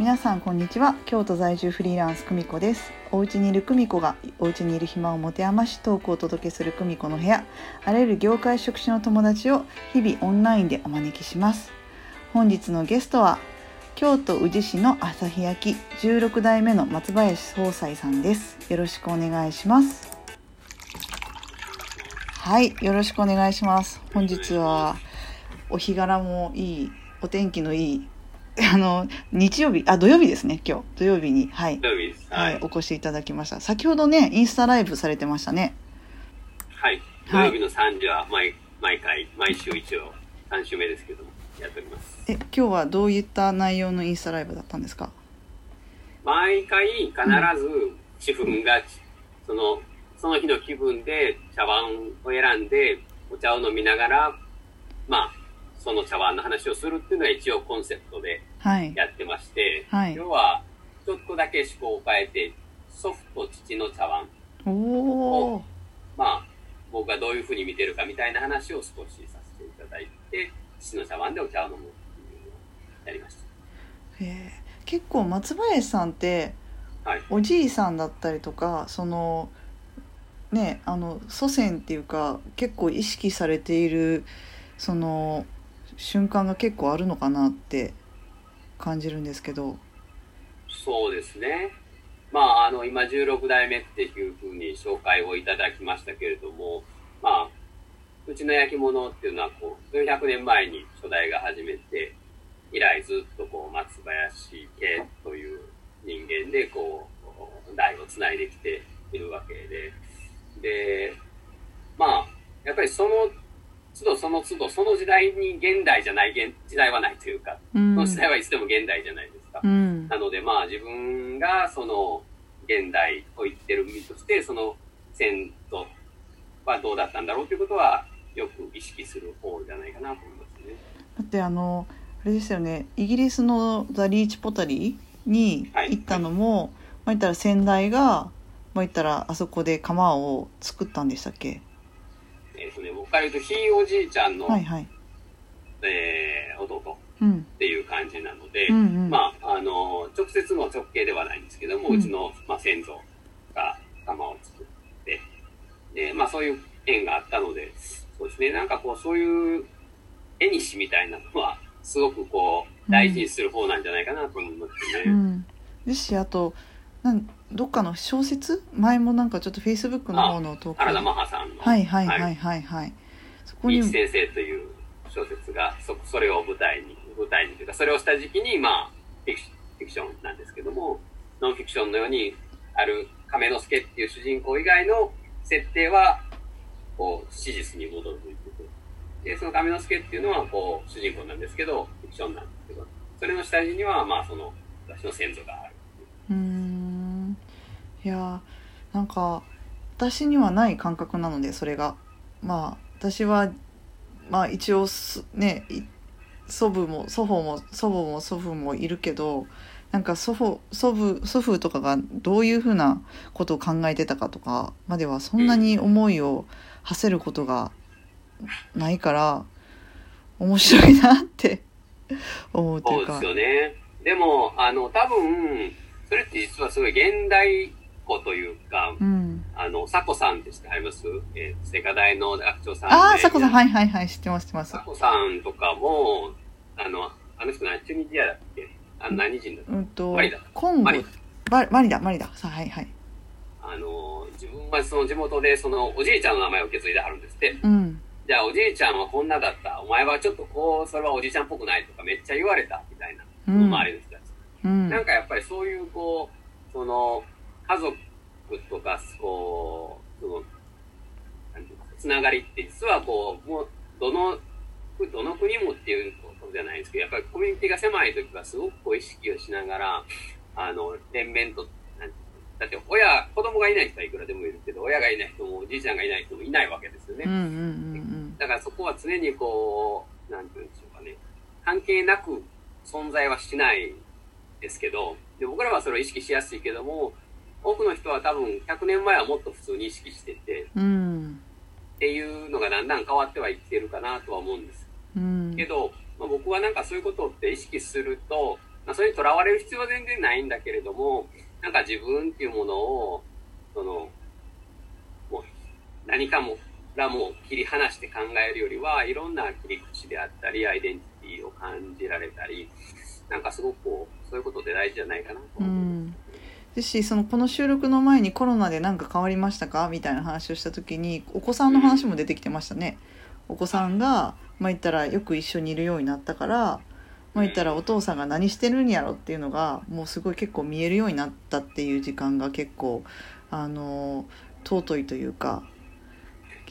皆さんこんにちは。京都在住フリーランス久美子です。お家にいる久美子がお家にいる暇を持て余しトークをお届けする久美子の部屋。あらゆる業界職種の友達を日々オンラインでお招きします。本日のゲストは京都宇治市の朝日焼16代目の松林総裁さんです。よろしくお願いします。はいよろしくお願いします。本日はお日柄もいいお天気のいいあの日曜日あ土曜日ですね今日土曜日にはい、土曜日です。は、はいい。お越しいただきました先ほどねインスタライブされてましたねはい。土はい曜日の3時は毎毎回、毎週一応3週目ですけども、やっております。え今日はどういった内容のインスタライブだったんですか？毎回必ず自分が、その、その日の気分で茶碗を選んで、お茶を飲みながら、まあ、その茶碗の話をするっていうのが一応コンセプトではいやってまして、はい。今日はちょっとだけ思考を変えて、祖父と父の茶碗。おおまあ、僕がどういうふうに見てるかみたいな話を少しさせていただいて、父の茶碗でお茶を飲むっていうのをやりましえー。結構松林さんってた。はい。おじいさんだったりとかそのねあの祖先っていうか結構意識されているその瞬間が結構あるのかなって感じるんですけどそうですね。まあ、あの、今16代目っていうふうに紹介をいただきましたけれども、まあ、うちの焼き物っていうのは、こう、400年前に初代が始めて、以来ずっとこう、松林家という人間で、こう、代をつないできているわけで、で、まあ、やっぱりその都度その都度、その時代に現代じゃない現時代はないというか、うんその時代はいつでも現代じゃないですか。うんなのでまあ自分がその現代を言ってる身としてその先祖はどうだったんだろうということはよく意識する方じゃないかなと思いますね。だってあのあれですよねイギリスのザ・リーチ・ポタリーにはい行ったのも、まあ言ったら先代が、まあ言ったらあそこで釜を作ったんでしたっけ？から言うとひいおじいちゃんの、はいはい。えー弟うん。っていう感じなので、うんうん。まああの直接の直系ではないんですけども、ううんちの、まあ、先祖が釜を作ってで、まあ、そういう縁があったのでそうですねなんかこうそういう絵にしみたいなのはすごくこう大事にする方なんじゃないかなと思いますね。うん、ですしあとなんどっかの小説？前もなんかちょっとフェイスブック。の方の投稿原田マハさんの。はいはいはいはい。はいそこに先生という小説がそそれを舞台に舞台にというかそれをした時期にまあフィクションなんですけどもノンフィクションのようにある亀之助っていう主人公以外の設定はこう史実に基づいててでその亀之助っていうのはこう主人公なんですけどフィクションなんですけどそれの下地にはまあその私の先祖がある。うーん。いやーなんか私にはない感覚なのでそれが。まあ私はまあ一応すねい祖母も祖母も祖母も祖父もいるけどなんか祖父祖父祖父とかがどういうふうなことを考えてたかとかまではそんなに思いを馳せることがないから面白いなって 思うというかそうですよね。でも、あの、多分、それって実はすごい現代っ子というか、うんあの、サコさんって知ってあります？えー、聖火台の学長さんで。ああ佐子さん。はいはいはい。知ってます知ってます。サコさんとかも、あの、あの人何、チュニジアだっけ？あの何人だったうんとマリだコンゴ。マリバマリだマリださあはいはい。あの、自分はその地元で、その、おじいちゃんの名前を受け継いではるんですって。うん。じゃあ、おじいちゃんはこんなだった。お前はちょっとこう、それはおじいちゃんっぽくないとかめっちゃ言われた、みたいな。うん周りの人たち。うん。なんかやっぱりそういうこう、その、家族とか、こう、その、つながりって実はこう、もう、どの、どの国もっていうことじゃないですけど、やっぱりコミュニティが狭い時はすごくこう意識をしながら、あの、連綿と、だって親、子供がいない人はいくらでもいるけど、親がいない人もおじいちゃんがいない人もいないわけですよね。だからそこは常にこう、なんていうんでしょうかね、関係なく存在はしないですけど、で僕らはそれを意識しやすいけども、多くの人は多分100年前はもっと普通に意識してて、うんうんっていうのがだんだん変わってはいってるかなとは思うんです。うんけど、まあ、僕はなんかそういうことって意識すると、まあ、それにとらわれる必要は全然ないんだけれども、なんか自分っていうものを、その、もう何かも、らも切り離して考えるよりは、いろんな切り口であったり、アイデンティティを感じられたり、なんかすごくこう、そういうことで大事じゃないかなと思う。うんですしそのこの収録の前にコロナで何か変わりましたか？みたいな話をした時にお子さんの話も出てきてましたね。お子さんがまあ言ったらよく一緒にいるようになったからまあ言ったらお父さんが何してるんやろっていうのがもうすごい結構見えるようになったっていう時間が結構あの尊いというか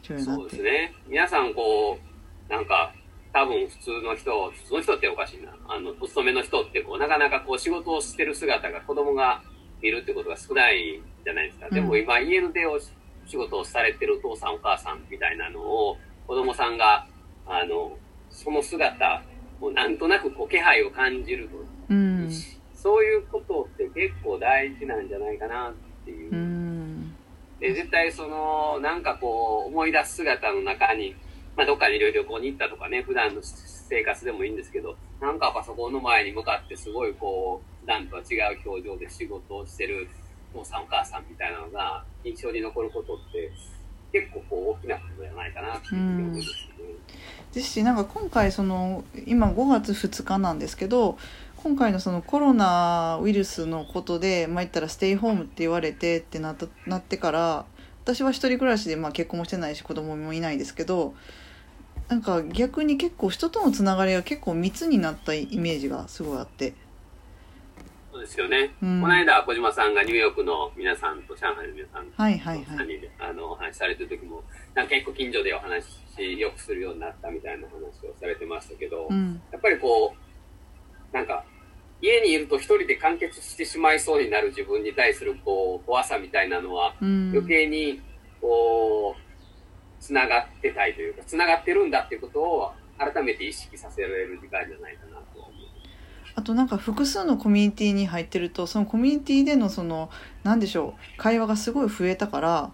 貴重になってそうですね。皆さんこう、なんか、多分普通の人、普通の人っておかしいな。あの、お勤めの人ってこう、なかなかこう仕事をしてる姿が子供が見るってことが少ないじゃないですか。うんでも今家の出を仕事をされてるお父さんお母さんみたいなのを子供さんが、あの、その姿をなんとなくこう気配を感じると。うんそういうことって結構大事なんじゃないかなっていう。うんで、絶対その、なんかこう、思い出す姿の中に、まあ、どっかに旅行に行ったとかね、普段の生活でもいいんですけど、なんかパソコンの前に向かってすごいこう、普段とは違う表情で仕事をしてるお父さんお母さんみたいなのが印象に残ることって、結構こう、大きなことじゃないかなっていう思うんですよね。ですしなんか今回その今5月2日なんですけど今回のそのコロナウイルスのことでまあ言ったらステイホームって言われてってなったなってから私は一人暮らしでまあ結婚もしてないし子供もいないですけどなんか逆に結構人とのつながりが結構密になったイメージがすごいあってですよね。うんこの間、小島さんがニューヨークの皆さんと上海の皆さんとはいはいはい3人であのお話しされてる時も、なんか結構近所でお話しよくするようになったみたいな話をされてましたけど、うんやっぱりこう、なんか、家にいると一人で完結してしまいそうになる自分に対するこう怖さみたいなのは、うん余計にこう、つながってたいというか、つながってるんだっていうことを改めて意識させられる時間じゃないかなと。あとなんか複数のコミュニティに入ってるとそのコミュニティでのそのなんでしょう会話がすごい増えたから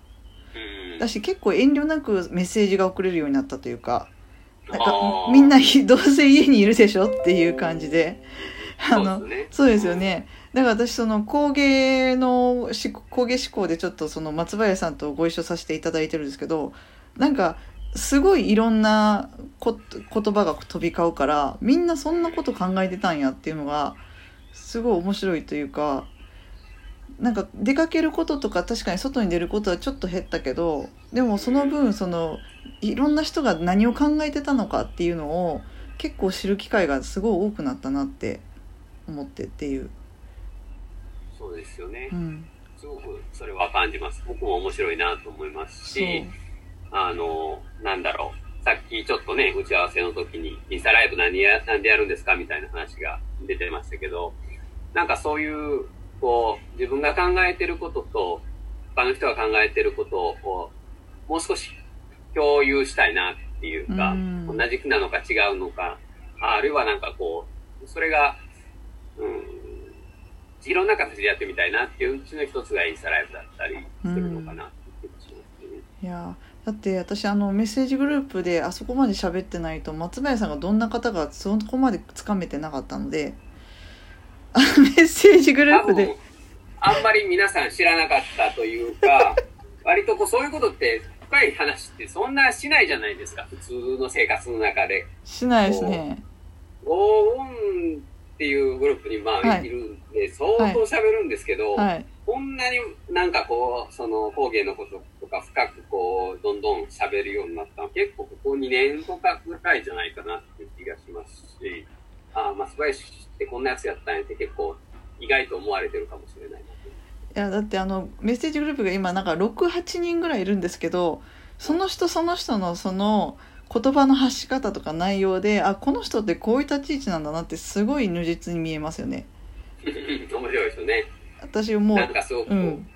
うん。だし結構遠慮なくメッセージが送れるようになったというかなんかみんなどうせ家にいるでしょっていう感じであのそうですよね。だから私その工芸のし工芸志向でちょっとその松林さんとご一緒させていただいてるんですけどなんかすごいいろんなこ言葉が飛び交うからみんなそんなこと考えてたんやっていうのがすごい面白いというかなんか出かけることとか確かに外に出ることはちょっと減ったけどでもその分そのいろんな人が何を考えてたのかっていうのを結構知る機会がすごい多くなったなって思ってっていう。そうですよねう。ん、すごくそれは感じます。僕も面白いなと思いますし、あの、なんだろう。さっきちょっとね、打ち合わせの時に、インスタライブ何や、なんでやるんですかみたいな話が出てましたけど、なんかそういう、こう、自分が考えてることと、他の人が考えてることを、もう少し共有したいなっていうか、うん同じなのか違うのか、あるいはなんかこう、それが、うん、いろんな形でやってみたいなっていううちの一つがインスタライブだったりするのかなって気がしますね。いやだって私あのメッセージグループであそこまで喋ってないと松林さんがどんな方がそこまでつかめてなかったのであのメッセージグループで、あんまり皆さん知らなかったというか、割とこうそういうことって深い話ってそんなしないじゃないですか、普通の生活の中で。しないですね。ゴーオンっていうグループにまあはい。いるんで、相当喋るんですけど、はい。こんなになんかこう、その工芸のこととか深くこう、どんどん喋るようになったの。は結構ここ2年とかぐらいじゃないかなっていう気がしますし、ああ、松林ってこんなやつやったんやって結構意外と思われてるかもしれない。いやだってあのメッセージグループが今なんか68人ぐらいいるんですけどその人その人のその言葉の発し方とか内容であこの人ってこういう立ち位置なんだなってすごい如実に見えますよね。面白いですよね。私もう。なんかすごくうん。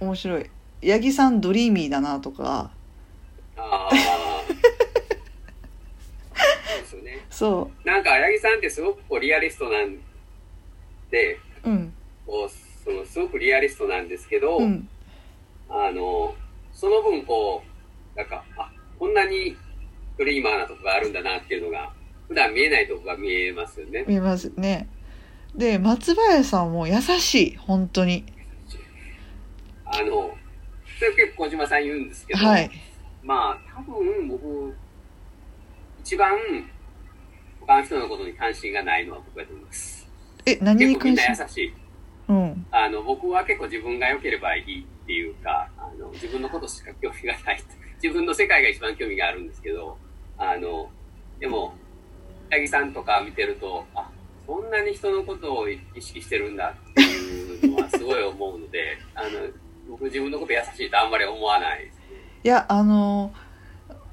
面白い八木さんドリーミーだなとかああ。そうですよね。そなんか、八木さんってすごくこうリアリストなんで、ううんこう、そのすごくリアリストなんですけど、うんあの、その分こう、なんか、あ、こんなにドリーマーなとこがあるんだなっていうのが、普段見えないとこが見えますよね。見えますねで松林さんも優しい本当にあの、それ結構小島さん言うんですけど、はいまあ、多分僕、一番他の人のことに関心がないのは僕だと思います。え何に関心？な優しい。うんあの、僕は結構自分が良ければいいっていうか、あの、自分のことしか興味がない。自分の世界が一番興味があるんですけど、あの、でも、八木さんとか見てると、あ、そんなに人のことを意識してるんだっていうのはすごい思うので、あの、僕自分のこと優しいとあんまり思わないですね。いやあの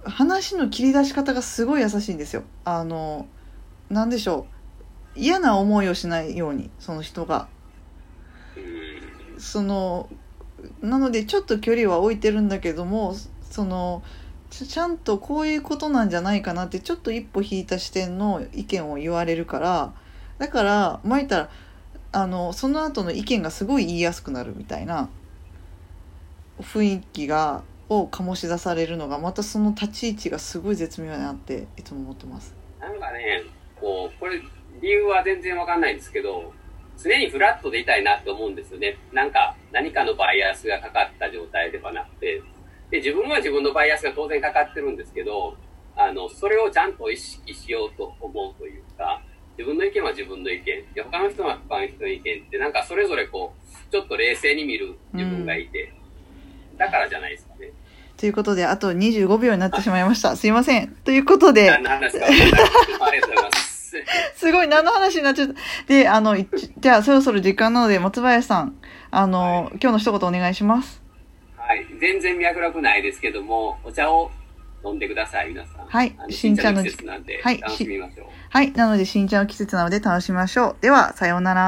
話の切り出し方がすごい優しいんですよ。あのなんでしょう。嫌な思いをしないようにその人が。うん。そのなのでちょっと距離は置いてるんだけどもそのちちゃんとこういうことなんじゃないかなってちょっと一歩引いた視点の意見を言われるからだから前言ったらあのその後の意見がすごい言いやすくなるみたいな雰囲気がを醸し出されるのがまたその立ち位置がすごい絶妙だなっていつも思ってます。なんかね、こう、これ、理由は全然わかんないんですけど、常にフラットでいたいなって思うんですよね。なんか、何かのバイアスがかかった状態ではなくて、で、自分は自分のバイアスが当然かかってるんですけど、あの、それをちゃんと意識しようと思うというか、自分の意見は自分の意見、で、他の人は他の人の意見って、なんかそれぞれこう、ちょっと冷静に見る自分がいて、だからじゃないですかね。ということであと25秒になってしまいました。すいません。ということで。何の話か分かんないありがとうございます。すごい何の話になっちゃった。で、あの、いじゃあそろそろ時間なので、松林さん、あの、はい今日の一言お願いします。はい。全然脈絡ないですけども、お茶を飲んでください、皆さん。はい新茶の新季節なんで、はい楽しみましょう。はい。なので、新茶の季節なので楽しみましょう。では、さようなら。